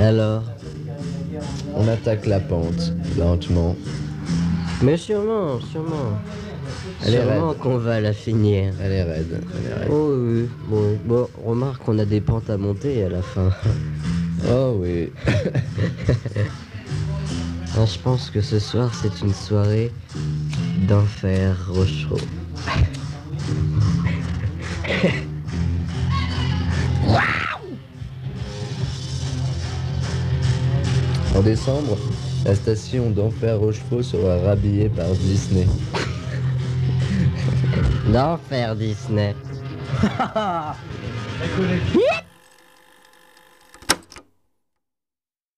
Alors, on attaque la pente, lentement. Mais sûrement, sûrement. Elle est sûrement qu'on va la finir. Elle est raide. Oh oui, bon, bon, remarque, on a des pentes à monter à la fin. Oh oui. Ah, je pense que ce soir, c'est une soirée d'enfer Rochereau. En décembre, la station d'Enfer Rochefort sera rhabillée par Disney. D'enfer Disney.